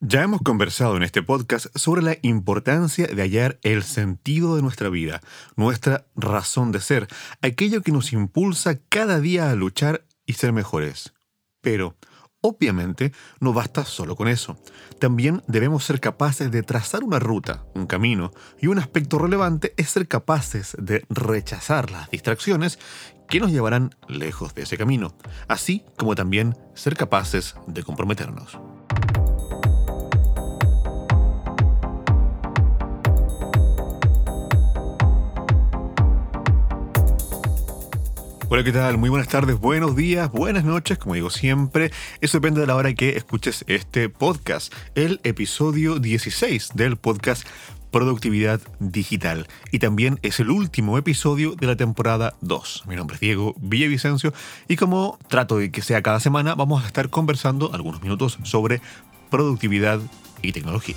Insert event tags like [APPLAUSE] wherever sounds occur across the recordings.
Ya hemos conversado en este podcast sobre la importancia de hallar el sentido de nuestra vida, nuestra razón de ser, aquello que nos impulsa cada día a luchar y ser mejores. Pero, obviamente, no basta solo con eso. También debemos ser capaces de trazar una ruta, un camino, y un aspecto relevante es ser capaces de rechazar las distracciones que nos llevarán lejos de ese camino, así como también ser capaces de comprometernos. Hola, ¿qué tal? Muy buenas tardes, buenos días, buenas noches, como digo siempre. Eso depende de la hora que escuches este podcast, el episodio 16 del podcast Productividad Digital. Y también es el último episodio de la temporada 2. Mi nombre es Diego Villavicencio y como trato de que sea cada semana, vamos a estar conversando algunos minutos sobre productividad y tecnología.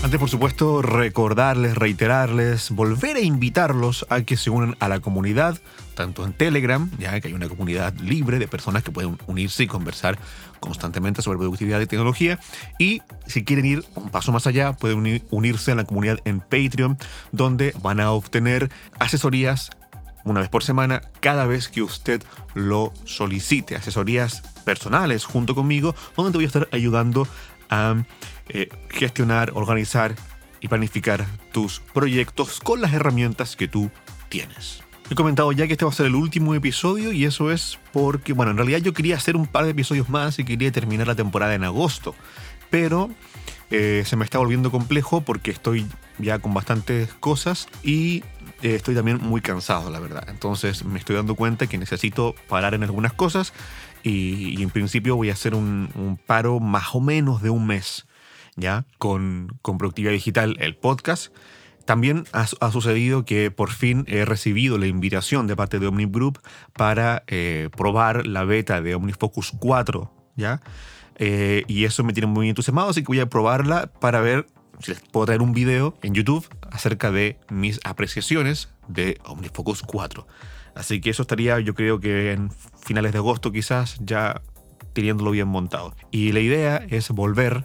Antes, por supuesto, recordarles, reiterarles, volver a invitarlos a que se unan a la comunidad, tanto en Telegram, ya que hay una comunidad libre de personas que pueden unirse y conversar constantemente sobre productividad y tecnología. Y si quieren ir un paso más allá, pueden unirse a la comunidad en Patreon, donde van a obtener asesorías una vez por semana, cada vez que usted lo solicite. Asesorías personales junto conmigo, donde te voy a estar ayudando a eh, gestionar, organizar y planificar tus proyectos con las herramientas que tú tienes. He comentado ya que este va a ser el último episodio y eso es porque, bueno, en realidad yo quería hacer un par de episodios más y quería terminar la temporada en agosto, pero eh, se me está volviendo complejo porque estoy ya con bastantes cosas y eh, estoy también muy cansado, la verdad. Entonces me estoy dando cuenta que necesito parar en algunas cosas y, en principio voy a hacer un, un paro más o menos de un mes ¿ya? Con, con Productividad Digital, el podcast. También ha, sucedido que por fin he recibido la invitación de parte de Omnip Group para eh, probar la beta de OmniFocus 4, ¿ya? Eh, y eso me tiene muy entusiasmado, así que voy a probarla para ver si les puedo traer un video en YouTube acerca de mis apreciaciones de OmniFocus 4. Así que eso estaría, yo creo que en finales de agosto quizás ya teniéndolo bien montado. Y la idea es volver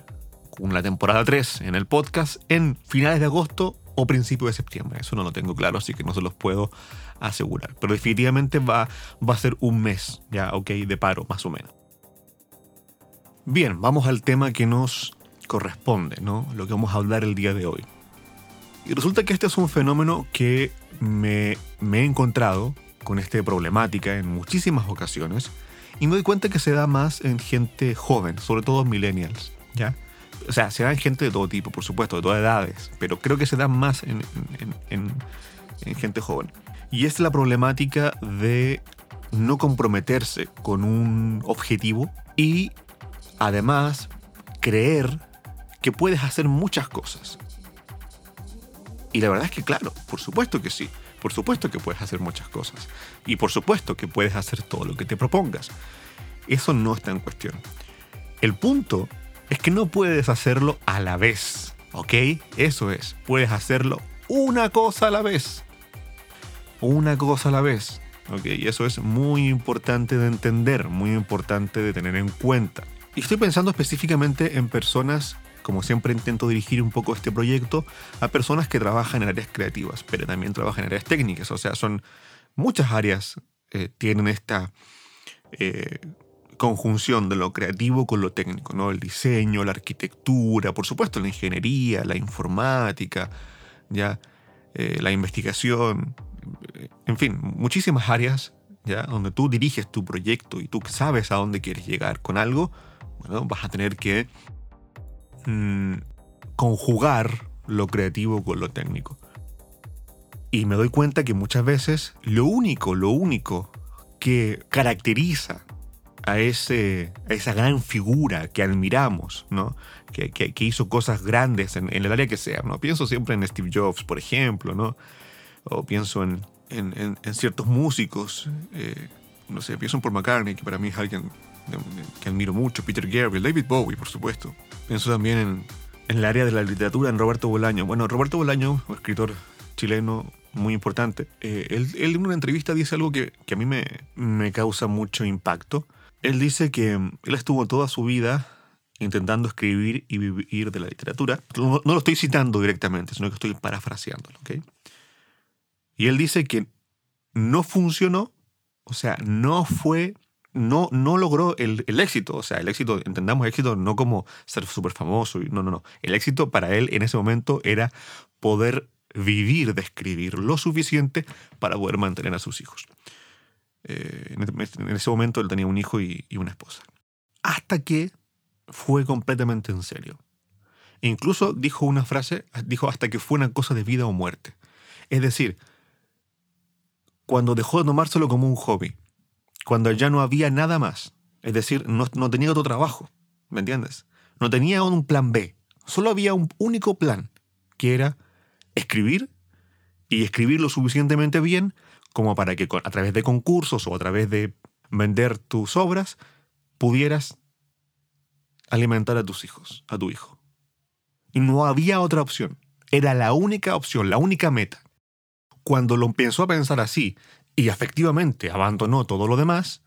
con la temporada 3 en el podcast en finales de agosto o principios de septiembre. Eso no lo tengo claro, así que no se los puedo asegurar. Pero definitivamente va, va a ser un mes, ya, ok, de paro, más o menos. Bien, vamos al tema que nos corresponde, ¿no? Lo que vamos a hablar el día de hoy. Y resulta que este es un fenómeno que me, me he encontrado con esta problemática en muchísimas ocasiones y me doy cuenta que se da más en gente joven, sobre todo millennials, ¿ya? O sea, se dan gente de todo tipo, por supuesto, de todas edades, pero creo que se dan más en, gente joven. Y es la problemática de no comprometerse con un objetivo y además creer que puedes hacer muchas cosas. Y la verdad es que claro, por supuesto que sí, por supuesto que puedes hacer muchas cosas y por supuesto que puedes hacer todo lo que te propongas. Eso no está en cuestión. El punto es que no puedes hacerlo a la vez, ¿ok? Eso es, puedes hacerlo una cosa a la vez. Una cosa a la vez, ¿ok? Y eso es muy importante de entender, muy importante de tener en cuenta. Y estoy pensando específicamente en personas, como siempre intento dirigir un poco este proyecto, a personas que trabajan en áreas creativas, pero también trabajan en áreas técnicas, o sea, son muchas áreas eh, tienen esta eh, conjunción de lo creativo con lo técnico, ¿no? El diseño, la arquitectura, por supuesto la ingeniería, la informática, ya, eh, la investigación, eh, en fin, muchísimas áreas, ya, donde tú diriges tu proyecto y tú sabes a dónde quieres llegar con algo, bueno, vas a tener que mm, conjugar lo creativo con lo técnico. Y me doy cuenta que muchas veces lo único, lo único que caracteriza a, ese, esa gran figura que admiramos, ¿no? que, que, hizo cosas grandes en, el área que sea. ¿no? Pienso siempre en Steve Jobs, por ejemplo, ¿no? o pienso en, en, en ciertos músicos, eh, no sé, pienso en Paul McCartney, que para mí es alguien que admiro mucho, Peter Gabriel, David Bowie, por supuesto. Pienso también en, en el área de la literatura, en Roberto Bolaño. Bueno, Roberto Bolaño, escritor chileno, muy importante. Eh, él, él, en una entrevista dice algo que, que a mí me, me, causa mucho impacto. Él dice que mm, él estuvo toda su vida intentando escribir y vivir de la literatura. No, lo estoy citando directamente, sino que estoy parafraseándolo. ¿okay? Y él dice que no funcionó, o sea, no fue no, no logró el, el, éxito. O sea, el éxito, entendamos éxito no como ser súper famoso. No, no, no. El éxito para él en ese momento era poder vivir de escribir lo suficiente para poder mantener a sus hijos. Eh, en ese momento él tenía un hijo y, una esposa. Hasta que fue completamente en serio. E incluso dijo una frase, dijo hasta que fue una cosa de vida o muerte. Es decir, cuando dejó de tomárselo como un hobby, cuando ya no había nada más, es decir, no, no tenía otro trabajo, ¿me entiendes? No tenía un plan B, solo había un único plan, que era escribir y escribir lo suficientemente bien como para que a través de concursos o a través de vender tus obras pudieras alimentar a tus hijos, a tu hijo. Y no había otra opción. Era la única opción, la única meta. Cuando lo empezó a pensar así y efectivamente abandonó todo lo demás,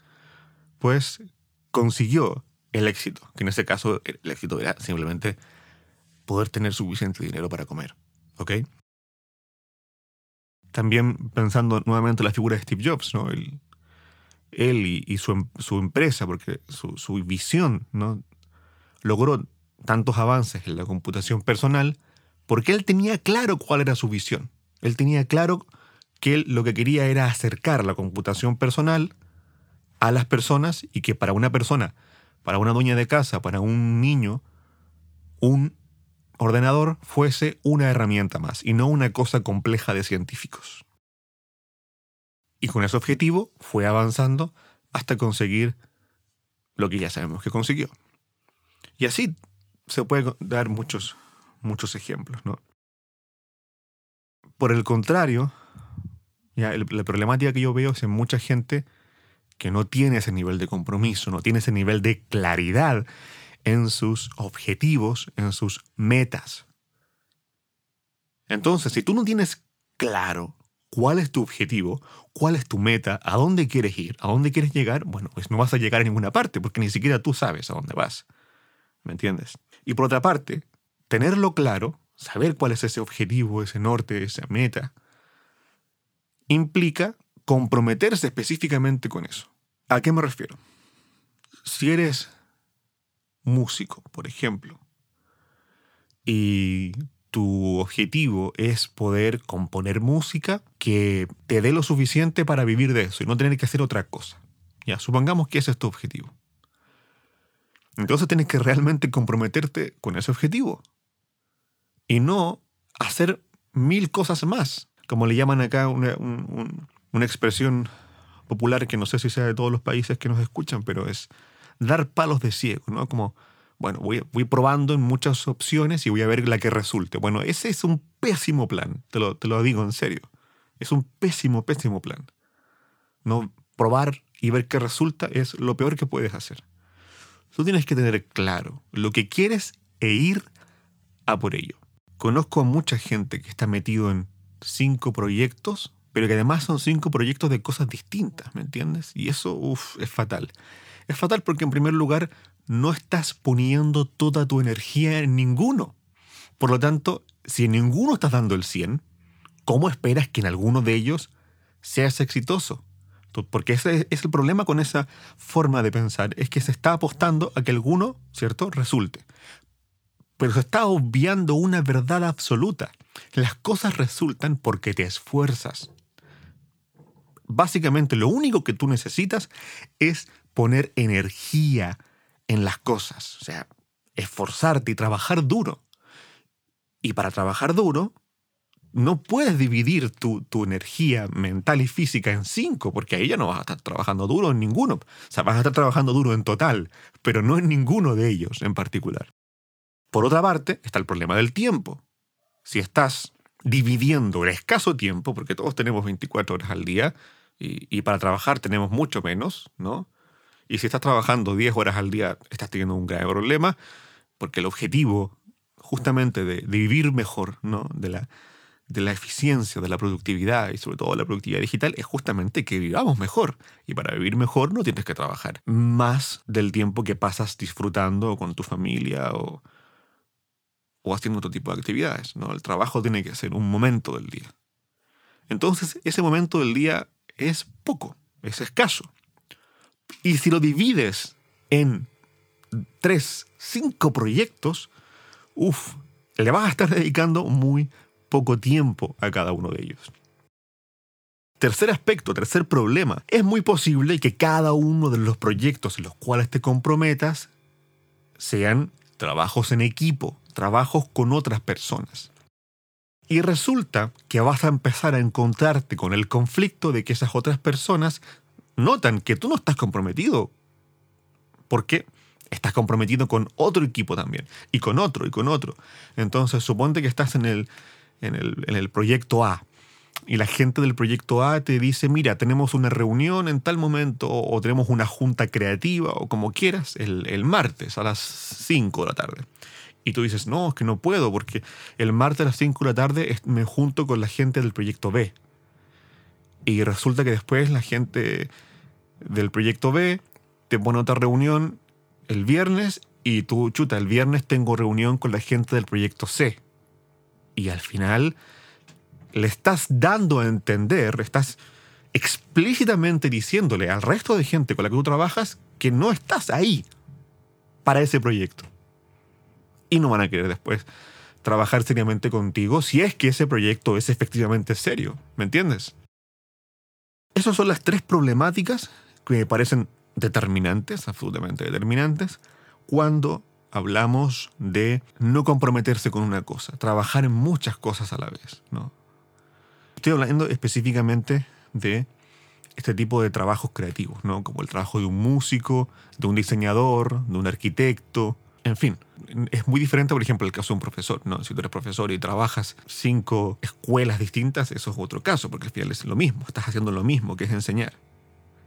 pues consiguió el éxito, que en este caso el éxito era simplemente poder tener suficiente dinero para comer. ¿Ok? También pensando nuevamente en la figura de Steve Jobs, ¿no? él y, su, em, su, empresa, porque su, su, visión ¿no? logró tantos avances en la computación personal porque él tenía claro cuál era su visión. Él tenía claro que él lo que quería era acercar la computación personal a las personas y que para una persona, para una dueña de casa, para un niño, un ordenador fuese una herramienta más y no una cosa compleja de científicos. Y con ese objetivo fue avanzando hasta conseguir lo que ya sabemos que consiguió. Y así se puede dar muchos, muchos ejemplos, ¿no? Por el contrario, ya, la problemática que yo veo es en mucha gente que no tiene ese nivel de compromiso, no tiene ese nivel de claridad en sus objetivos, en sus metas. Entonces, si tú no tienes claro cuál es tu objetivo, cuál es tu meta, a dónde quieres ir, a dónde quieres llegar, bueno, pues no vas a llegar a ninguna parte porque ni siquiera tú sabes a dónde vas. ¿Me entiendes? Y por otra parte, tenerlo claro, saber cuál es ese objetivo, ese norte, esa meta, implica comprometerse específicamente con eso. ¿A qué me refiero? Si eres músico, por ejemplo, y tu objetivo es poder componer música que te dé lo suficiente para vivir de eso y no tener que hacer otra cosa. Ya, supongamos que ese es tu objetivo. Entonces tienes que realmente comprometerte con ese objetivo y no hacer mil cosas más, como le llaman acá una, una expresión popular que no sé si sea de todos los países que nos escuchan, pero es dar palos de ciego, ¿no? Como, bueno, voy, probando en muchas opciones y voy a ver la que resulte. Bueno, ese es un pésimo plan, te lo, te lo digo en serio. Es un pésimo, pésimo plan. No probar y ver qué resulta es lo peor que puedes hacer. Tú tienes que tener claro lo que quieres e ir a por ello. Conozco a mucha gente que está metido en cinco proyectos pero que además son cinco proyectos de cosas distintas, ¿me entiendes? Y eso, uff, es fatal. Es fatal porque en primer lugar no estás poniendo toda tu energía en ninguno. Por lo tanto, si en ninguno estás dando el 100, ¿cómo esperas que en alguno de ellos seas exitoso? Porque ese es el problema con esa forma de pensar, es que se está apostando a que alguno, ¿cierto?, resulte. Pero se está obviando una verdad absoluta. Las cosas resultan porque te esfuerzas básicamente lo único que tú necesitas es poner energía en las cosas, o sea, esforzarte y trabajar duro. Y para trabajar duro, no puedes dividir tu, tu, energía mental y física en cinco, porque ahí ya no vas a estar trabajando duro en ninguno. O sea, vas a estar trabajando duro en total, pero no en ninguno de ellos en particular. Por otra parte, está el problema del tiempo. Si estás dividiendo el escaso tiempo, porque todos tenemos 24 horas al día, y, para trabajar tenemos mucho menos, ¿no? Y si estás trabajando 10 horas al día, estás teniendo un grave problema, porque el objetivo justamente de, vivir mejor, ¿no? De, la, de la eficiencia, de la productividad y sobre todo de la productividad digital es justamente que vivamos mejor. Y para vivir mejor no tienes que trabajar más del tiempo que pasas disfrutando con tu familia o, o haciendo otro tipo de actividades. ¿no? El trabajo tiene que ser un momento del día. Entonces ese momento del día es poco, es escaso. Y si lo divides en tres, cinco proyectos, uff, le vas a estar [LAUGHS] dedicando muy poco tiempo a cada uno de ellos. Tercer aspecto, tercer problema, es muy posible que cada uno de los proyectos en los cuales te comprometas sean trabajos en equipo, trabajos con otras personas. Y resulta que vas a empezar a encontrarte con el conflicto de que esas otras personas notan que tú no estás comprometido. Porque estás comprometido con otro equipo también. Y con otro, y con otro. Entonces, suponte que estás en el, en el, proyecto A. Y la gente del proyecto A te dice, mira, tenemos una reunión en tal momento o, tenemos una junta creativa o como quieras el, el martes a las 5 de la tarde. Y tú dices, no, es que no puedo porque el martes a las 5 de la tarde me junto con la gente del proyecto B. Y resulta que después la gente del proyecto B te pone otra reunión el viernes y tú, chuta, el viernes tengo reunión con la gente del proyecto C y al final le estás dando a entender, estás explícitamente diciéndole al resto de gente con la que tú trabajas que no estás ahí para ese proyecto. Y no van a querer después trabajar seriamente contigo si es que ese proyecto es efectivamente serio. ¿Me entiendes? Esas son las tres problemáticas que me parecen determinantes, absolutamente determinantes, cuando hablamos de no comprometerse con una cosa, trabajar en muchas cosas a la vez. ¿no? Estoy hablando específicamente de este tipo de trabajos creativos, ¿no? como el trabajo de un músico, de un diseñador, de un arquitecto, en fin. Es muy diferente, por ejemplo, el caso de un profesor. ¿no? Si tú eres profesor y trabajas cinco escuelas distintas, eso es otro caso, porque al final es lo mismo, estás haciendo lo mismo, que es enseñar.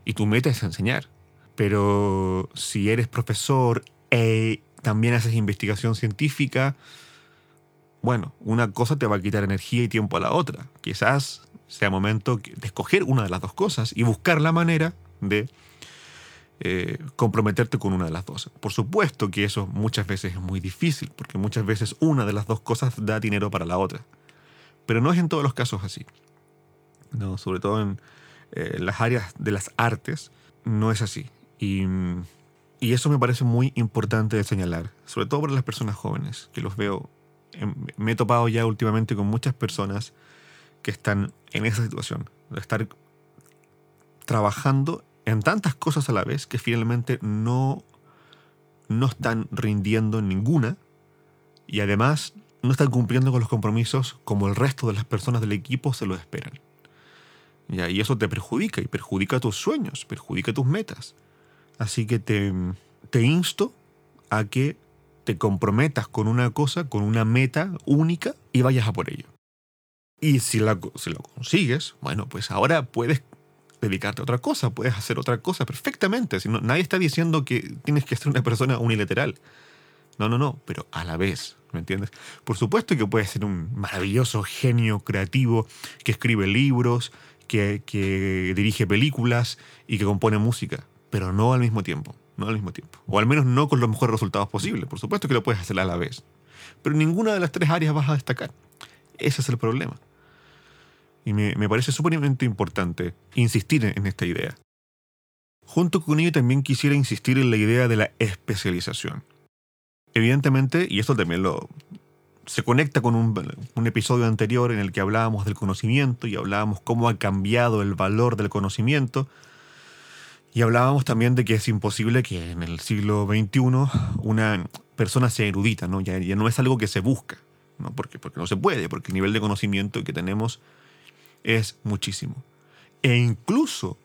Y tu meta es enseñar. Pero si eres profesor e también haces investigación científica, bueno, una cosa te va a quitar energía y tiempo a la otra. Quizás sea momento de escoger una de las dos cosas y buscar la manera de eh, comprometerte con una de las dos. Por supuesto que eso muchas veces es muy difícil, porque muchas veces una de las dos cosas da dinero para la otra. Pero no es en todos los casos así. No, sobre todo en eh, las áreas de las artes, no es así. Y y eso me parece muy importante de señalar, sobre todo para las personas jóvenes, que los veo. Em, me he topado ya últimamente con muchas personas que están en esa situación, de estar trabajando en tantas cosas a la vez que finalmente no, no están rindiendo en ninguna y además no están cumpliendo con los compromisos como el resto de las personas del equipo se lo esperan. Y eso te perjudica y perjudica tus sueños, perjudica tus metas. Así que te, te insto a que te comprometas con una cosa, con una meta única y vayas a por ello. Y si, la, si lo consigues, bueno, pues ahora puedes dedicarte a otra cosa, puedes hacer otra cosa perfectamente. Si nadie está diciendo que tienes que ser una persona unilateral. No, no, no, pero a la vez, ¿me entiendes? Por supuesto que puedes ser un maravilloso genio creativo que escribe libros, que, dirige películas y que compone música pero no al mismo tiempo. No al mismo tiempo. O al menos no con los mejores resultados posibles. Por supuesto que lo puedes hacer a la vez. Pero ninguna de las tres áreas vas a destacar. Ese es el problema. Y me, me parece sumamente importante insistir en esta idea. Junto con ello también quisiera insistir en la idea de la especialización. Evidentemente, y esto también lo, se conecta con un, un, episodio anterior en el que hablábamos del conocimiento y hablábamos cómo ha cambiado el valor del conocimiento y hablábamos también de que es imposible que en el siglo XXI una persona sea erudita, ¿no? Ya, ya no es algo que se busca, ¿no? Porque, porque no se puede, porque el nivel de conocimiento que tenemos es muchísimo. E incluso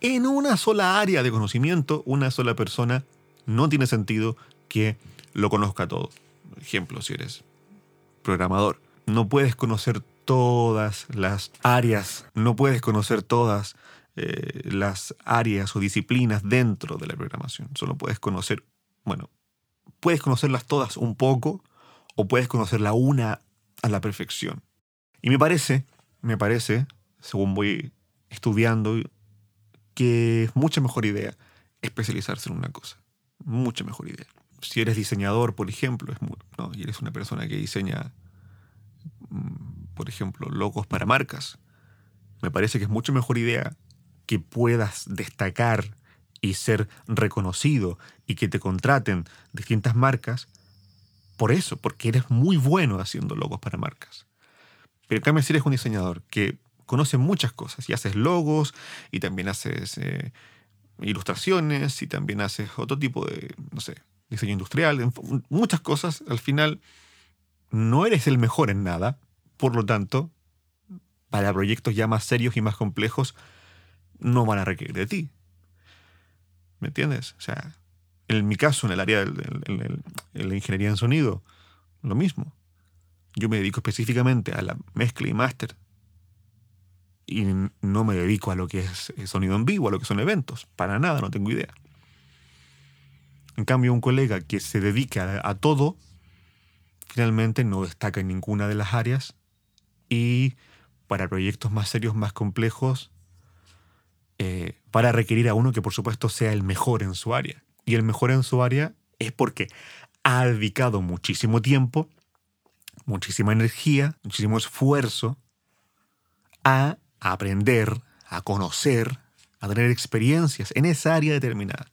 en una sola área de conocimiento, una sola persona, no tiene sentido que lo conozca todo. Ejemplo, si eres programador, no puedes conocer todas las áreas, no puedes conocer todas eh, las áreas o disciplinas dentro de la programación. Solo puedes conocer, bueno, puedes conocerlas todas un poco o puedes conocerla una a la perfección. Y me parece, me parece, según voy estudiando, que es mucha mejor idea especializarse en una cosa. Mucha mejor idea. Si eres diseñador, por ejemplo, es ¿no? y eres una persona que diseña, mm, por ejemplo, logos para marcas, me parece que es mucho mejor idea que puedas destacar y ser reconocido y que te contraten distintas marcas por eso, porque eres muy bueno haciendo logos para marcas. Pero en cambio, si eres un diseñador que conoce muchas cosas y haces logos y también haces eh, ilustraciones y también haces otro tipo de, no sé, diseño industrial, muchas cosas, al final no eres el mejor en nada, por lo tanto, para proyectos ya más serios y más complejos, no van a requerir de ti. ¿Me entiendes? O sea, en mi caso, en el área de la ingeniería en sonido, lo mismo. Yo me dedico específicamente a la mezcla y máster. Y no me dedico a lo que es sonido en vivo, a lo que son eventos. Para nada, no tengo idea. En cambio, un colega que se dedica a, todo, finalmente no destaca en ninguna de las áreas y para proyectos más serios, más complejos, eh, para requerir a uno que por supuesto sea el mejor en su área. Y el mejor en su área es porque ha dedicado muchísimo tiempo, muchísima energía, muchísimo esfuerzo a aprender, a conocer, a tener experiencias en esa área determinada.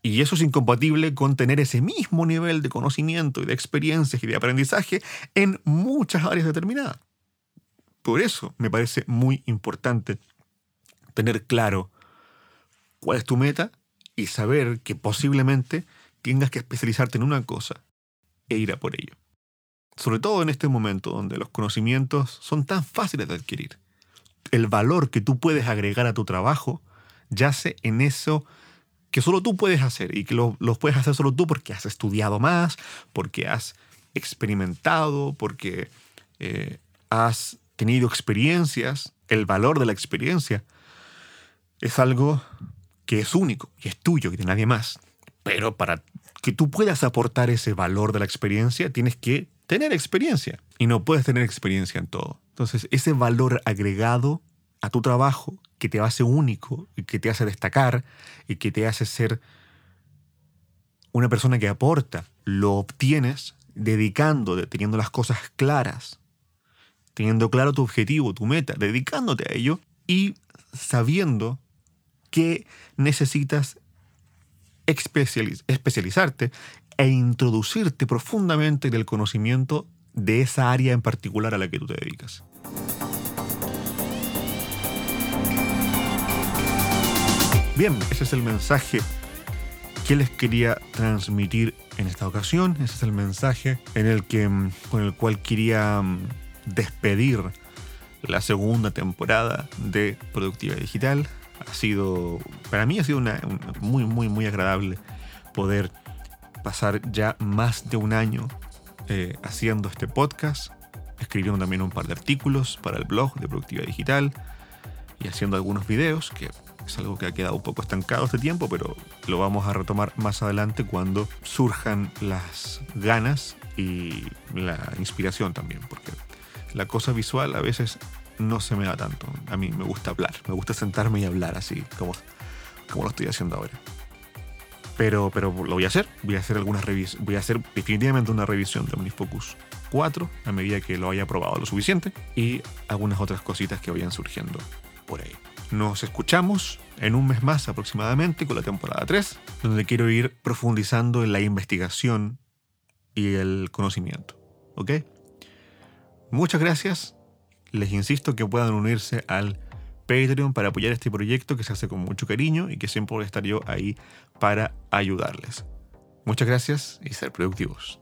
Y eso es incompatible con tener ese mismo nivel de conocimiento y de experiencias y de aprendizaje en muchas áreas determinadas. Por eso me parece muy importante tener claro cuál es tu meta y saber que posiblemente tengas que especializarte en una cosa e ir a por ello. Sobre todo en este momento donde los conocimientos son tan fáciles de adquirir. El valor que tú puedes agregar a tu trabajo yace en eso que solo tú puedes hacer y que los lo puedes hacer solo tú porque has estudiado más, porque has experimentado, porque eh, has tenido experiencias. El valor de la experiencia es algo que es único y es tuyo y de nadie más. Pero para que tú puedas aportar ese valor de la experiencia, tienes que tener experiencia. Y no puedes tener experiencia en todo. Entonces, ese valor agregado a tu trabajo, que te hace único y que te hace destacar y que te hace ser una persona que aporta, lo obtienes dedicando, teniendo las cosas claras, teniendo claro tu objetivo, tu meta, dedicándote a ello y sabiendo que necesitas especializarte e introducirte profundamente en el conocimiento de esa área en particular a la que tú te dedicas. Bien, ese es el mensaje que les quería transmitir en esta ocasión. Ese es el mensaje en el que, mm, con el cual quería mm, despedir la segunda temporada de Productividad Digital ha sido, para mí ha sido una, muy, muy, muy agradable poder pasar ya más de un año eh, haciendo este podcast, escribiendo también un par de artículos para el blog de Productividad Digital y haciendo algunos videos, que es algo que ha quedado un poco estancado este tiempo, pero lo vamos a retomar más adelante cuando surjan las ganas y la inspiración también, porque la cosa visual a veces no se me da tanto. A mí me gusta hablar, me gusta sentarme y hablar así, como, como lo estoy haciendo ahora. Pero, pero lo voy a hacer, voy a hacer algunas revisiones, voy a hacer definitivamente una revisión de OmniFocus 4 a medida que lo haya probado lo suficiente y algunas otras cositas que vayan surgiendo por ahí. Nos escuchamos en un mes más aproximadamente con la temporada 3, donde quiero ir profundizando en la investigación y el conocimiento. ¿Ok? Muchas gracias les insisto que puedan unirse al Patreon para apoyar este proyecto que se hace con mucho cariño y que siempre voy a estar yo ahí para ayudarles. Muchas gracias y ser productivos.